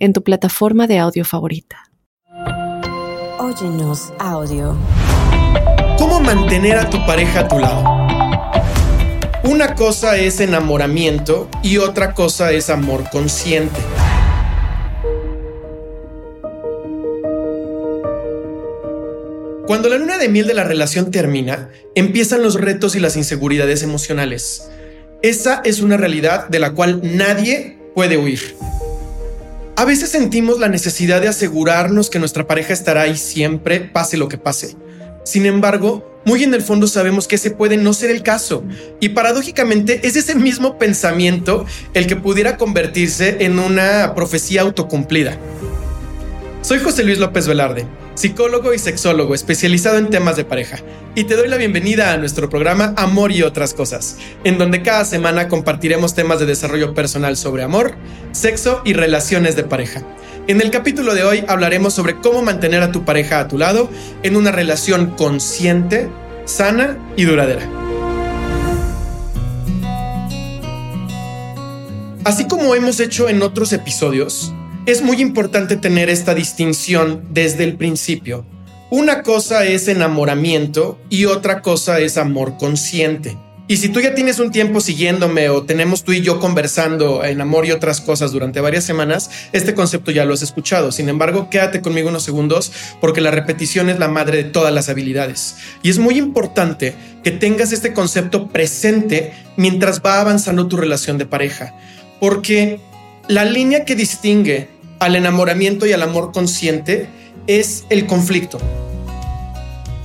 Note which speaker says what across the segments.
Speaker 1: en tu plataforma de audio favorita.
Speaker 2: Óyenos audio.
Speaker 3: ¿Cómo mantener a tu pareja a tu lado? Una cosa es enamoramiento y otra cosa es amor consciente. Cuando la luna de miel de la relación termina, empiezan los retos y las inseguridades emocionales. Esa es una realidad de la cual nadie puede huir. A veces sentimos la necesidad de asegurarnos que nuestra pareja estará ahí siempre, pase lo que pase. Sin embargo, muy en el fondo sabemos que ese puede no ser el caso. Y paradójicamente es ese mismo pensamiento el que pudiera convertirse en una profecía autocumplida. Soy José Luis López Velarde psicólogo y sexólogo especializado en temas de pareja, y te doy la bienvenida a nuestro programa Amor y otras cosas, en donde cada semana compartiremos temas de desarrollo personal sobre amor, sexo y relaciones de pareja. En el capítulo de hoy hablaremos sobre cómo mantener a tu pareja a tu lado en una relación consciente, sana y duradera. Así como hemos hecho en otros episodios, es muy importante tener esta distinción desde el principio. Una cosa es enamoramiento y otra cosa es amor consciente. Y si tú ya tienes un tiempo siguiéndome o tenemos tú y yo conversando en amor y otras cosas durante varias semanas, este concepto ya lo has escuchado. Sin embargo, quédate conmigo unos segundos porque la repetición es la madre de todas las habilidades. Y es muy importante que tengas este concepto presente mientras va avanzando tu relación de pareja. Porque la línea que distingue al enamoramiento y al amor consciente es el conflicto.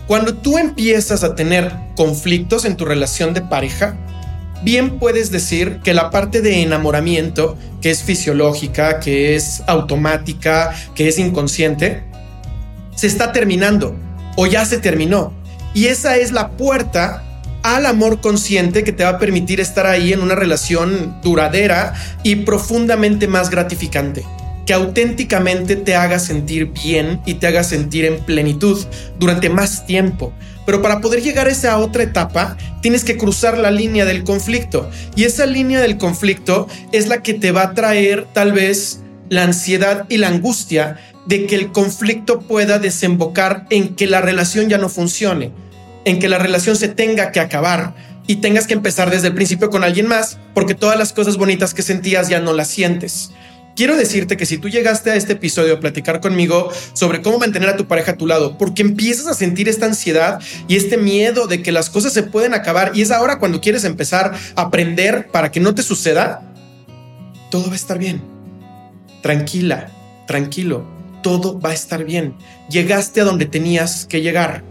Speaker 3: Cuando tú empiezas a tener conflictos en tu relación de pareja, bien puedes decir que la parte de enamoramiento, que es fisiológica, que es automática, que es inconsciente, se está terminando o ya se terminó. Y esa es la puerta al amor consciente que te va a permitir estar ahí en una relación duradera y profundamente más gratificante que auténticamente te haga sentir bien y te haga sentir en plenitud durante más tiempo. Pero para poder llegar a esa otra etapa, tienes que cruzar la línea del conflicto. Y esa línea del conflicto es la que te va a traer tal vez la ansiedad y la angustia de que el conflicto pueda desembocar en que la relación ya no funcione en que la relación se tenga que acabar y tengas que empezar desde el principio con alguien más porque todas las cosas bonitas que sentías ya no las sientes. Quiero decirte que si tú llegaste a este episodio a platicar conmigo sobre cómo mantener a tu pareja a tu lado, porque empiezas a sentir esta ansiedad y este miedo de que las cosas se pueden acabar y es ahora cuando quieres empezar a aprender para que no te suceda, todo va a estar bien. Tranquila, tranquilo, todo va a estar bien. Llegaste a donde tenías que llegar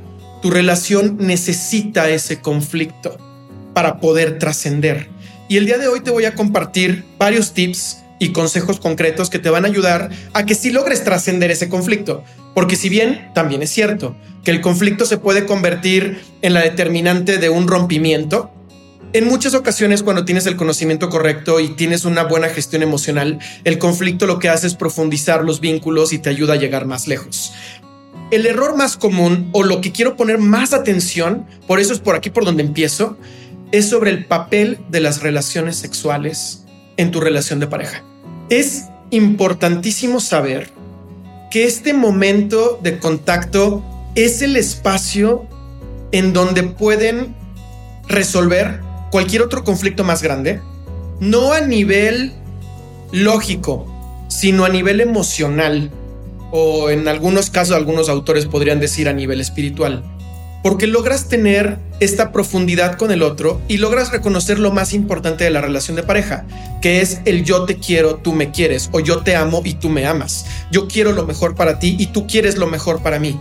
Speaker 3: tu relación necesita ese conflicto para poder trascender. Y el día de hoy te voy a compartir varios tips y consejos concretos que te van a ayudar a que si logres trascender ese conflicto. Porque si bien también es cierto que el conflicto se puede convertir en la determinante de un rompimiento, en muchas ocasiones cuando tienes el conocimiento correcto y tienes una buena gestión emocional, el conflicto lo que hace es profundizar los vínculos y te ayuda a llegar más lejos. El error más común o lo que quiero poner más atención, por eso es por aquí por donde empiezo, es sobre el papel de las relaciones sexuales en tu relación de pareja. Es importantísimo saber que este momento de contacto es el espacio en donde pueden resolver cualquier otro conflicto más grande, no a nivel lógico, sino a nivel emocional o en algunos casos algunos autores podrían decir a nivel espiritual, porque logras tener esta profundidad con el otro y logras reconocer lo más importante de la relación de pareja, que es el yo te quiero, tú me quieres, o yo te amo y tú me amas. Yo quiero lo mejor para ti y tú quieres lo mejor para mí.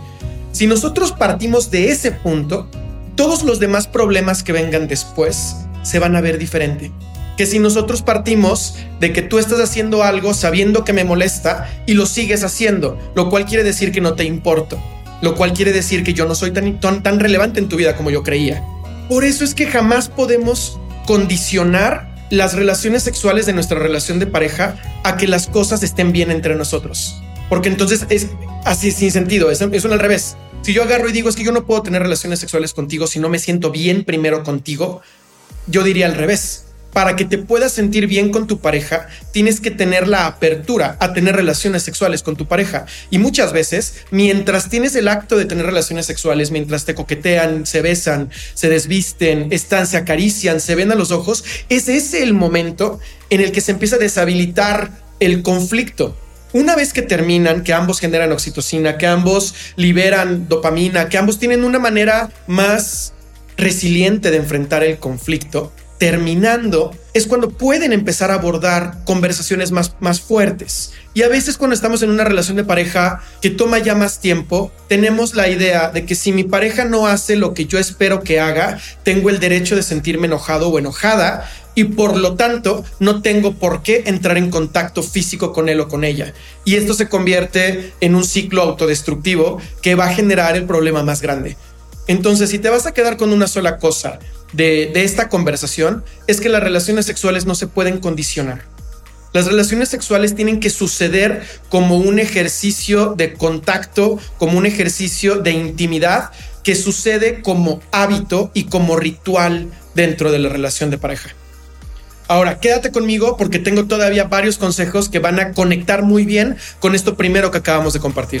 Speaker 3: Si nosotros partimos de ese punto, todos los demás problemas que vengan después se van a ver diferente. que si nosotros partimos de que tú estás haciendo algo sabiendo que me molesta y lo sigues haciendo, lo cual quiere decir que no te importo, lo cual quiere decir que yo no soy tan, tan, relevante en tu vida como yo creía. Por eso es que jamás podemos condicionar las relaciones sexuales de nuestra relación de pareja a que las cosas estén bien entre nosotros. Porque entonces es así sin sentido, es, es un al revés. Si yo agarro y digo es que yo no puedo tener relaciones sexuales contigo si no me siento bien primero contigo, yo diría al revés para que te puedas sentir bien con tu pareja, tienes que tener la apertura a tener relaciones sexuales con tu pareja. Y muchas veces, mientras tienes el acto de tener relaciones sexuales, mientras te coquetean, se besan, se desvisten, están, se acarician, se ven a los ojos, es ese el momento en el que se empieza a deshabilitar el conflicto. Una vez que terminan, que ambos generan oxitocina, que ambos liberan dopamina, que ambos tienen una manera más resiliente de enfrentar el conflicto, terminando es cuando pueden empezar a abordar conversaciones más, más fuertes. Y a veces cuando estamos en una relación de pareja que toma ya más tiempo, tenemos la idea de que si mi pareja no hace lo que yo espero que haga, tengo el derecho de sentirme enojado o enojada y por lo tanto no tengo por qué entrar en contacto físico con él o con ella. Y esto se convierte en un ciclo autodestructivo que va a generar el problema más grande. Entonces, si te vas a quedar con una sola cosa de, esta conversación es que las relaciones sexuales no se pueden condicionar. Las relaciones sexuales tienen que suceder como un ejercicio de contacto, como un ejercicio de intimidad que sucede como hábito y como ritual dentro de la relación de pareja. Ahora, quédate conmigo porque tengo todavía varios consejos que van a conectar muy bien con esto primero que acabamos de compartir.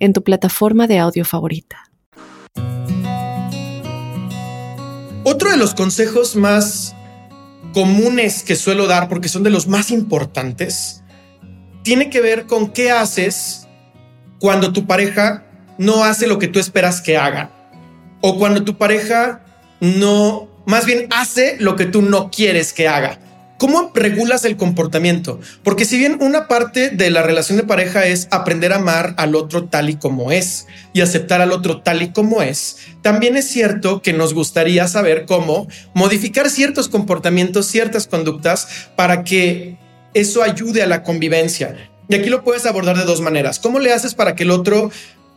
Speaker 1: en tu plataforma de audio favorita.
Speaker 3: Otro de los consejos más comunes que suelo dar, porque son de los más importantes, tiene que ver con qué haces cuando tu pareja no hace lo que tú esperas que haga. O cuando tu pareja no, más bien hace lo que tú no quieres que haga. ¿Cómo regulas el comportamiento? Porque si bien una parte de la relación de pareja es aprender a amar al otro tal y como es y aceptar al otro tal y como es, también es cierto que nos gustaría saber cómo modificar ciertos comportamientos, ciertas conductas para que eso ayude a la convivencia. Y aquí lo puedes abordar de dos maneras. ¿Cómo le haces para que el otro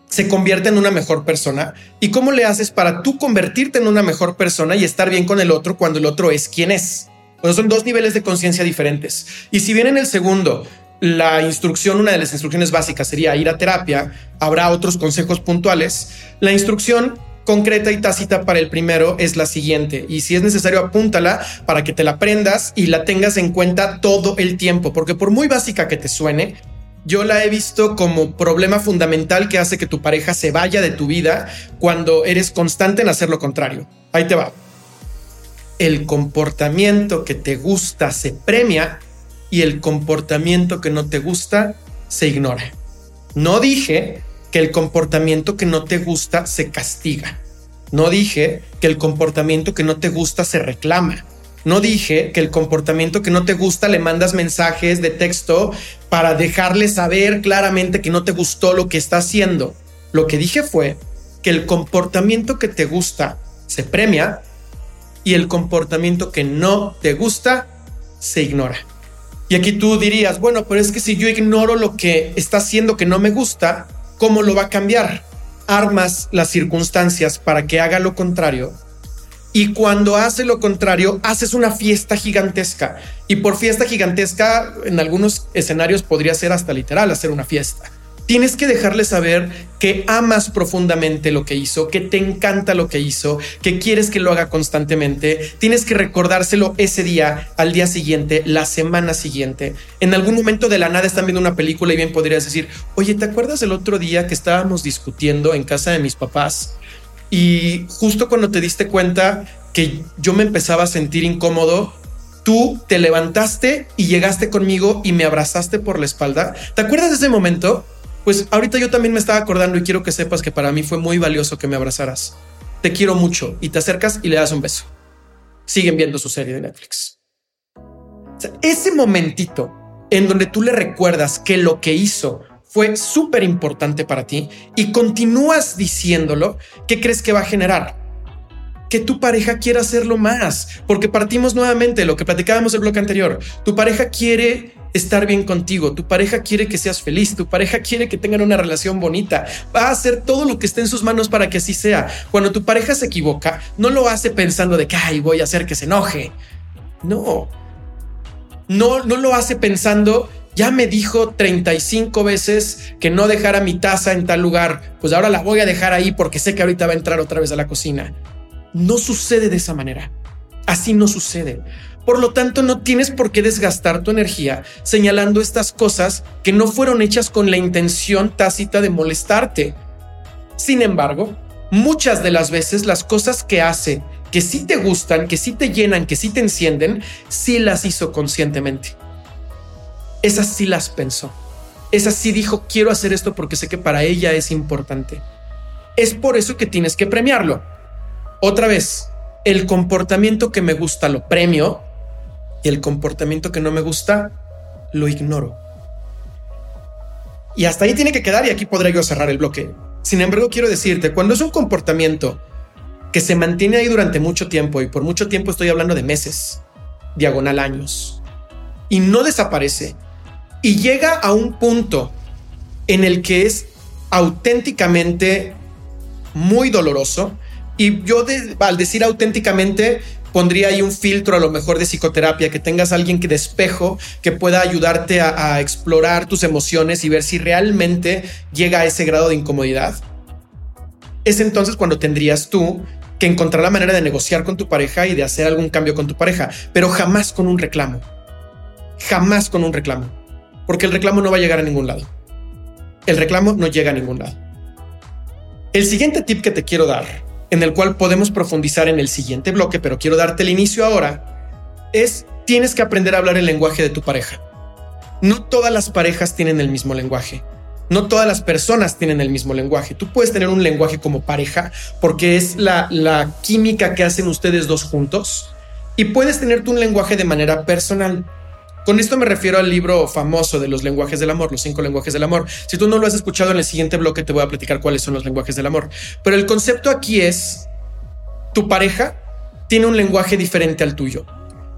Speaker 3: se convierta en una mejor persona? ¿Y cómo le haces para tú convertirte en una mejor persona y estar bien con el otro cuando el otro es quien es? Son dos niveles de conciencia diferentes. Y si bien en el segundo, la instrucción, una de las instrucciones básicas sería ir a terapia, habrá otros consejos puntuales. La instrucción concreta y tácita para el primero es la siguiente y si es necesario apúntala para que te la aprendas y la tengas en cuenta todo el tiempo, porque por muy básica que te suene, yo la he visto como problema fundamental que hace que tu pareja se vaya de tu vida cuando eres constante en hacer lo contrario. Ahí te va el comportamiento que te gusta se premia y el comportamiento que no te gusta se ignora. No dije que el comportamiento que no te gusta se castiga. No dije que el comportamiento que no te gusta se reclama. No dije que el comportamiento que no te gusta le mandas mensajes de texto para dejarle saber claramente que no te gustó lo que está haciendo. Lo que dije fue que el comportamiento que te gusta se premia y el comportamiento que no te gusta se ignora. Y aquí tú dirías, bueno, pero es que si yo ignoro lo que está haciendo que no me gusta, ¿cómo lo va a cambiar? Armas las circunstancias para que haga lo contrario. Y cuando hace lo contrario, haces una fiesta gigantesca. Y por fiesta gigantesca, en algunos escenarios podría ser hasta literal hacer una fiesta. Tienes que dejarle saber que amas profundamente lo que hizo, que te encanta lo que hizo, que quieres que lo haga constantemente. Tienes que recordárselo ese día, al día siguiente, la semana siguiente. En algún momento de la nada están viendo una película y bien podrías decir, oye, ¿te acuerdas el otro día que estábamos discutiendo en casa de mis papás? Y justo cuando te diste cuenta, que yo me empezaba a sentir incómodo, tú te levantaste y llegaste conmigo y me abrazaste por la espalda. ¿Te acuerdas de ese momento? Pues ahorita yo también me estaba acordando y quiero que sepas que para mí fue muy valioso que me abrazaras. Te quiero mucho y te acercas y le das un beso. Siguen viendo su serie de Netflix. ese momentito en donde tú le recuerdas que lo que hizo fue súper importante para ti y continúas diciéndolo, ¿qué crees que va a generar? Que tu pareja quiera hacerlo más, porque partimos nuevamente lo que platicábamos el bloque anterior. Tu pareja quiere estar bien contigo, tu pareja quiere que seas feliz, tu pareja quiere que tengan una relación bonita, va a hacer todo lo que esté en sus manos para que así sea. Cuando tu pareja se equivoca, no lo hace pensando de que, ay, voy a hacer que se enoje. No, no, no lo hace pensando ya me dijo 35 veces que no dejara mi taza en tal lugar, pues ahora la voy a dejar ahí porque sé que ahorita va a entrar otra vez a la cocina. No sucede de esa manera. Así no sucede. Por lo tanto, no tienes por qué desgastar tu energía señalando estas cosas que no fueron hechas con la intención tácita de molestarte. Sin embargo, muchas de las veces las cosas que hace, que sí te gustan, que sí te llenan, que sí te encienden, sí las hizo conscientemente esas sí las pensó. Esas sí dijo, quiero hacer esto porque sé que para ella es importante. Es por eso que tienes que premiarlo. Otra vez, el comportamiento que me gusta lo premio y el comportamiento que no me gusta lo ignoro. Y hasta ahí tiene que quedar y aquí podré yo cerrar el bloque. Sin embargo, quiero decirte, cuando es un comportamiento que se mantiene ahí durante mucho tiempo, y por mucho tiempo estoy hablando de meses, diagonal años, y no desaparece, y llega a un punto en el que es auténticamente muy doloroso. Y yo al decir auténticamente pondría ahí un filtro a lo mejor de psicoterapia, que tengas alguien que despejo, que pueda ayudarte a, a explorar tus emociones y ver si realmente llega a ese grado de incomodidad. Es entonces cuando tendrías tú que encontrar la manera de negociar con tu pareja y de hacer algún cambio con tu pareja, pero jamás con un reclamo. Jamás con un reclamo porque el reclamo no va a llegar a ningún lado. El reclamo no llega a ningún lado. El siguiente tip que te quiero dar, en el cual podemos profundizar en el siguiente bloque, pero quiero darte el inicio ahora, es tienes que aprender a hablar el lenguaje de tu pareja. No todas las parejas tienen el mismo lenguaje. No todas las personas tienen el mismo lenguaje. Tú puedes tener un lenguaje como pareja porque es la, la química que hacen ustedes dos juntos y puedes tener tu un lenguaje de manera personal. Con esto me refiero al libro famoso de los lenguajes del amor, los cinco lenguajes del amor. Si tú no lo has escuchado en el siguiente bloque te voy a platicar cuáles son los lenguajes del amor. Pero el concepto aquí es, tu pareja tiene un lenguaje diferente al tuyo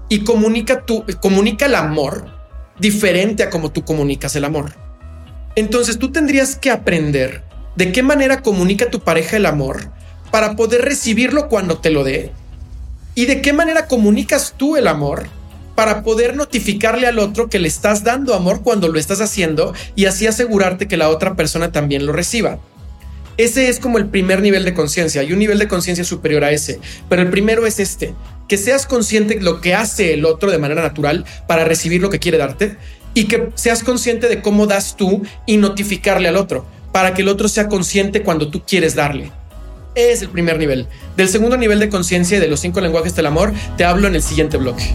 Speaker 3: y comunica, tu, comunica el amor diferente a como tú comunicas el amor. Entonces tú tendrías que aprender de qué manera comunica tu pareja el amor para poder recibirlo cuando te lo dé y de qué manera comunicas tú el amor para poder notificarle al otro que le estás dando amor cuando lo estás haciendo y así asegurarte que la otra persona también lo reciba. Ese es como el primer nivel de conciencia. Hay un nivel de conciencia superior a ese, pero el primero es este, que seas consciente de lo que hace el otro de manera natural para recibir lo que quiere darte y que seas consciente de cómo das tú y notificarle al otro, para que el otro sea consciente cuando tú quieres darle. Es el primer nivel. Del segundo nivel de conciencia y de los cinco lenguajes del amor, te hablo en el siguiente bloque.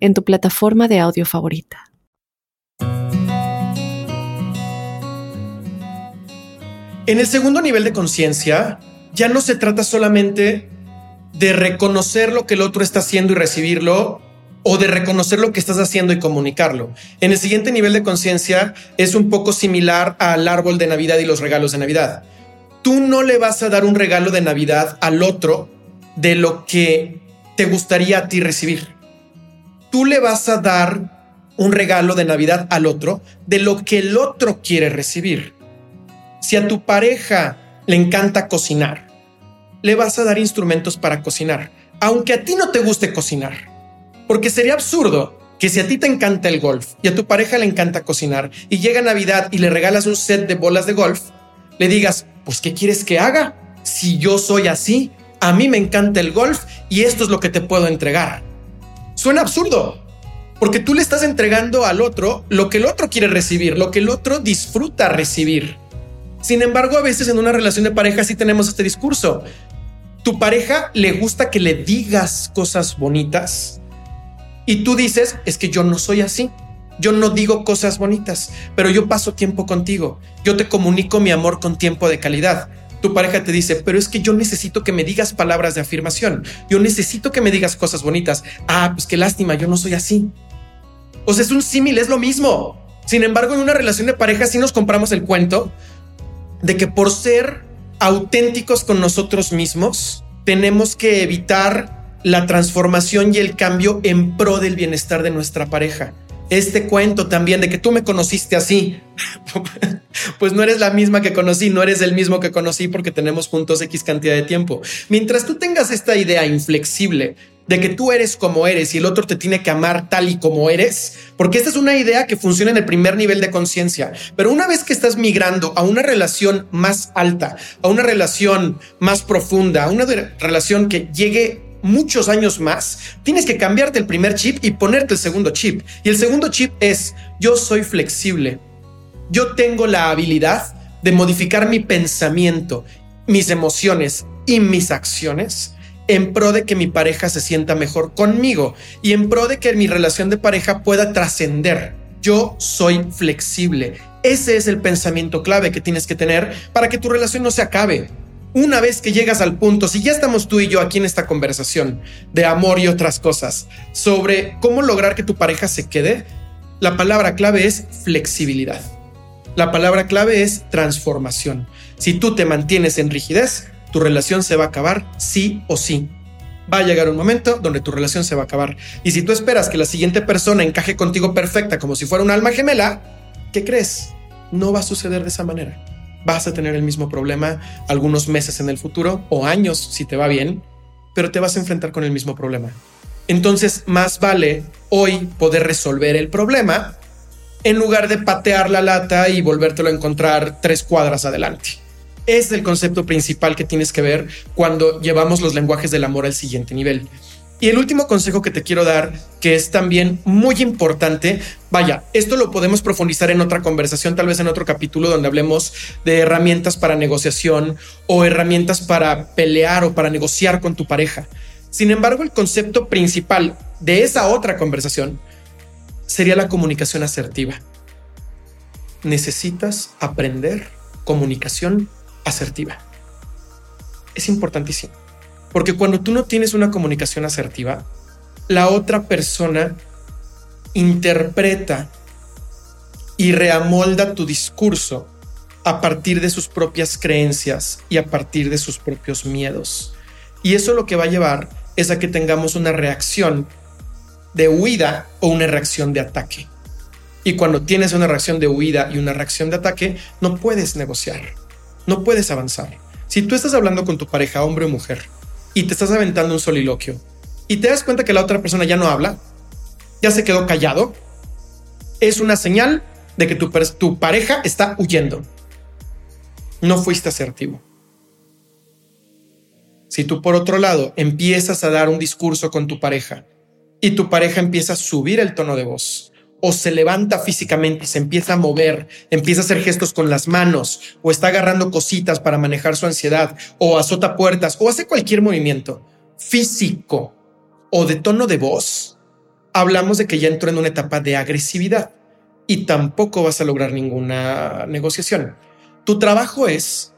Speaker 1: en tu plataforma de audio favorita.
Speaker 3: En el segundo nivel de conciencia, ya no se trata solamente de reconocer lo que el otro está haciendo y recibirlo, o de reconocer lo que estás haciendo y comunicarlo. En el siguiente nivel de conciencia es un poco similar al árbol de Navidad y los regalos de Navidad. Tú no le vas a dar un regalo de Navidad al otro de lo que te gustaría a ti recibir tú le vas a dar un regalo de Navidad al otro de lo que el otro quiere recibir. Si a tu pareja le encanta cocinar, le vas a dar instrumentos para cocinar, aunque a ti no te guste cocinar. Porque sería absurdo que si a ti te encanta el golf y a tu pareja le encanta cocinar y llega Navidad y le regalas un set de bolas de golf, le digas, pues ¿qué quieres que haga? Si yo soy así, a mí me encanta el golf y esto es lo que te puedo entregar. Suena absurdo, porque tú le estás entregando al otro lo que el otro quiere recibir, lo que el otro disfruta recibir. Sin embargo, a veces en una relación de pareja sí tenemos este discurso. Tu pareja le gusta que le digas cosas bonitas y tú dices, es que yo no soy así. Yo no digo cosas bonitas, pero yo paso tiempo contigo. Yo te comunico mi amor con tiempo de calidad. Tu pareja te dice, pero es que yo necesito que me digas palabras de afirmación. Yo necesito que me digas cosas bonitas. Ah, pues qué lástima, yo no soy así. O sea, es un símil, es lo mismo. Sin embargo, en una relación de pareja sí nos compramos el cuento de que por ser auténticos con nosotros mismos, tenemos que evitar la transformación y el cambio en pro del bienestar de nuestra pareja este cuento también de que tú me conociste así, pues no eres la misma que conocí, no eres el mismo que conocí porque tenemos juntos X cantidad de tiempo. Mientras tú tengas esta idea inflexible de que tú eres como eres y el otro te tiene que amar tal y como eres, porque esta es una idea que funciona en el primer nivel de conciencia, pero una vez que estás migrando a una relación más alta, a una relación más profunda, a una relación que llegue muchos años más, tienes que cambiarte el primer chip y ponerte el segundo chip. Y el segundo chip es, yo soy flexible. Yo tengo la habilidad de modificar mi pensamiento, mis emociones y mis acciones en pro de que mi pareja se sienta mejor conmigo y en pro de que mi relación de pareja pueda trascender. Yo soy flexible. Ese es el pensamiento clave que tienes que tener para que tu relación no se acabe una vez que llegas al punto, si ya estamos tú y yo aquí en esta conversación de amor y otras cosas, sobre cómo lograr que tu pareja se quede, la palabra clave es flexibilidad. La palabra clave es transformación. Si tú te mantienes en rigidez, tu relación se va a acabar sí o sí. Va a llegar un momento donde tu relación se va a acabar. Y si tú esperas que la siguiente persona encaje contigo perfecta como si fuera un alma gemela, ¿qué crees? No va a suceder de esa manera vas a tener el mismo problema algunos meses en el futuro o años si te va bien, pero te vas a enfrentar con el mismo problema. Entonces, más vale hoy poder resolver el problema en lugar de patear la lata y volvértelo a encontrar tres cuadras adelante. Es el concepto principal que tienes que ver cuando llevamos los lenguajes del amor al siguiente nivel. Y el último consejo que te quiero dar, que es también muy importante, vaya, esto lo podemos profundizar en otra conversación, tal vez en otro capítulo donde hablemos de herramientas para negociación o herramientas para pelear o para negociar con tu pareja. Sin embargo, el concepto principal de esa otra conversación sería la comunicación asertiva. Necesitas aprender comunicación asertiva. Es importantísimo. Porque cuando tú no tienes una comunicación asertiva, la otra persona interpreta y reamolda tu discurso a partir de sus propias creencias y a partir de sus propios miedos. Y eso lo que va a llevar es a que tengamos una reacción de huida o una reacción de ataque. Y cuando tienes una reacción de huida y una reacción de ataque, no puedes negociar, no puedes avanzar. Si tú estás hablando con tu pareja, hombre o mujer, y te estás aventando un soliloquio y te das cuenta que la otra persona ya no habla, ya se quedó callado, es una señal de que tu, tu pareja está huyendo. No fuiste asertivo. Si tú por otro lado empiezas a dar un discurso con tu pareja y tu pareja empieza a subir el tono de voz, o se levanta físicamente, se empieza a mover, empieza a hacer gestos con las manos, o está agarrando cositas para manejar su ansiedad, o azota puertas, o hace cualquier movimiento físico o de tono de voz, hablamos de que ya entró en una etapa de agresividad y tampoco vas a lograr ninguna negociación. Tu trabajo es,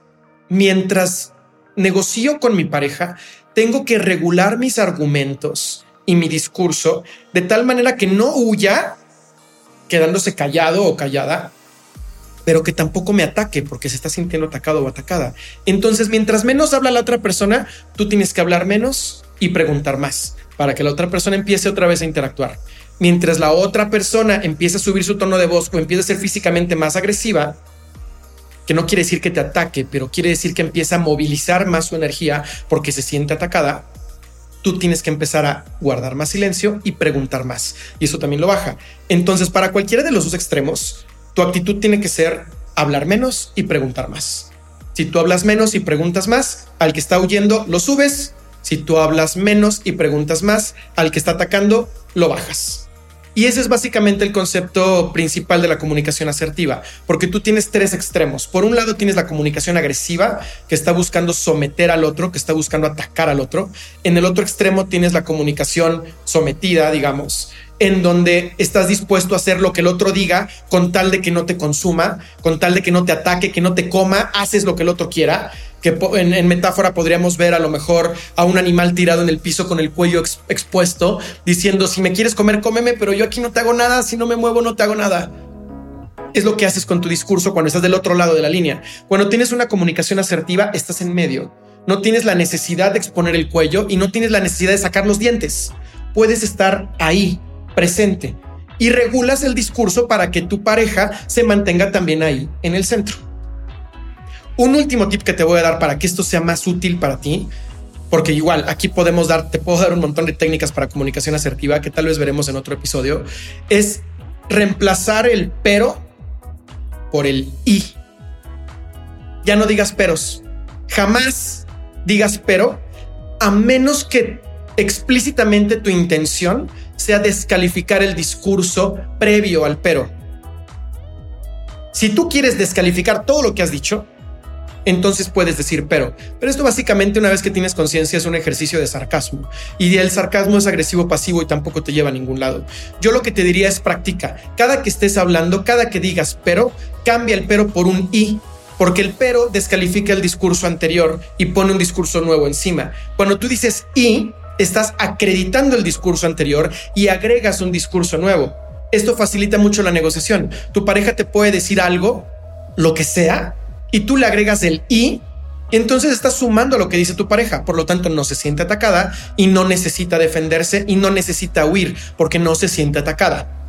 Speaker 3: mientras negocio con mi pareja, tengo que regular mis argumentos y mi discurso de tal manera que no huya quedándose callado o callada, pero que tampoco me ataque porque se está sintiendo atacado o atacada. Entonces, mientras menos habla la otra persona, tú tienes que hablar menos y preguntar más para que la otra persona empiece otra vez a interactuar. mientras la otra persona empieza a subir su tono de voz o empieza a ser físicamente más agresiva, que no quiere decir que te ataque, pero quiere decir que empieza a movilizar más su energía porque se siente atacada, tú tienes que empezar a guardar más silencio y preguntar más. Y eso también lo baja. Entonces, para cualquiera de los dos extremos, tu actitud tiene que ser hablar menos y preguntar más. Si tú hablas menos y preguntas más, al que está huyendo lo subes. Si tú hablas menos y preguntas más, al que está atacando lo bajas. Y ese es básicamente el concepto principal de la comunicación asertiva, porque tú tienes tres extremos. Por un lado tienes la comunicación agresiva, que está buscando someter al otro, que está buscando atacar al otro. En el otro extremo tienes la comunicación sometida, digamos, en donde estás dispuesto a hacer lo que el otro diga con tal de que no te consuma, con tal de que no te ataque, que no te coma, haces lo que el otro quiera que en, metáfora podríamos ver a lo mejor a un animal tirado en el piso con el cuello expuesto, diciendo, si me quieres comer, cómeme, pero yo aquí no te hago nada, si no me muevo, no te hago nada. Es lo que haces con tu discurso cuando estás del otro lado de la línea. Cuando tienes una comunicación asertiva, estás en medio. No tienes la necesidad de exponer el cuello y no tienes la necesidad de sacar los dientes. Puedes estar ahí, presente, y regulas el discurso para que tu pareja se mantenga también ahí, en el centro. Un último tip que te voy a dar para que esto sea más útil para ti, porque igual aquí podemos dar, te puedo dar un montón de técnicas para comunicación asertiva que tal vez veremos en otro episodio, es reemplazar el pero por el y. Ya no digas peros, jamás digas pero, a menos que explícitamente tu intención sea descalificar el discurso previo al pero. Si tú quieres descalificar todo lo que has dicho, entonces puedes decir pero. Pero esto básicamente una vez que tienes conciencia es un ejercicio de sarcasmo. Y el sarcasmo es agresivo pasivo y tampoco te lleva a ningún lado. Yo lo que te diría es practica. Cada que estés hablando, cada que digas pero, cambia el pero por un y. Porque el pero descalifica el discurso anterior y pone un discurso nuevo encima. Cuando tú dices y, estás acreditando el discurso anterior y agregas un discurso nuevo. Esto facilita mucho la negociación. Tu pareja te puede decir algo, lo que sea, y tú le agregas el y, entonces estás sumando lo que dice tu pareja. Por lo tanto, no se siente atacada y no necesita defenderse y no necesita huir porque no se siente atacada.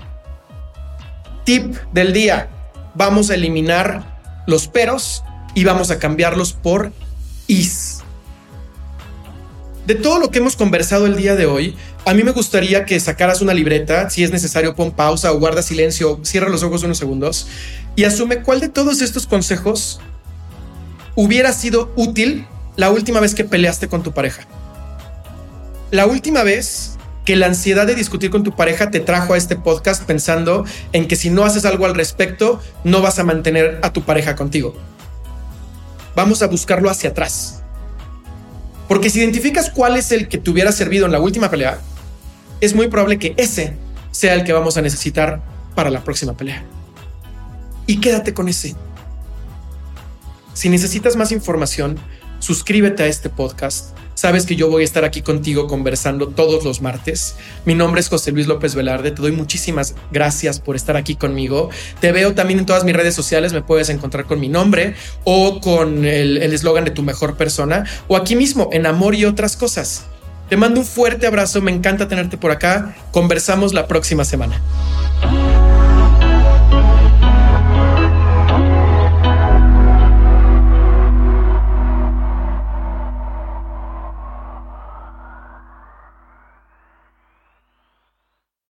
Speaker 3: Tip del día. Vamos a eliminar los peros y vamos a cambiarlos por is. De todo lo que hemos conversado el día de hoy, a mí me gustaría que sacaras una libreta, si es necesario pon pausa o guarda silencio, cierra los ojos unos segundos y asume cuál de todos estos consejos hubiera sido útil la última vez que peleaste con tu pareja? La última vez que la ansiedad de discutir con tu pareja te trajo a este podcast pensando en que si no haces algo al respecto, no vas a mantener a tu pareja contigo. Vamos a buscarlo hacia atrás. Porque si identificas cuál es el que te hubiera servido en la última pelea, es muy probable que ese sea el que vamos a necesitar para la próxima pelea. Y quédate con ese. Si necesitas más información, suscríbete a este podcast. Sabes que yo voy a estar aquí contigo conversando todos los martes. Mi nombre es José Luis López Velarde. Te doy muchísimas gracias por estar aquí conmigo. Te veo también en todas mis redes sociales. Me puedes encontrar con mi nombre o con el eslogan de tu mejor persona o aquí mismo en Amor y otras cosas. Te mando un fuerte abrazo. Me encanta tenerte por acá. Conversamos la próxima semana.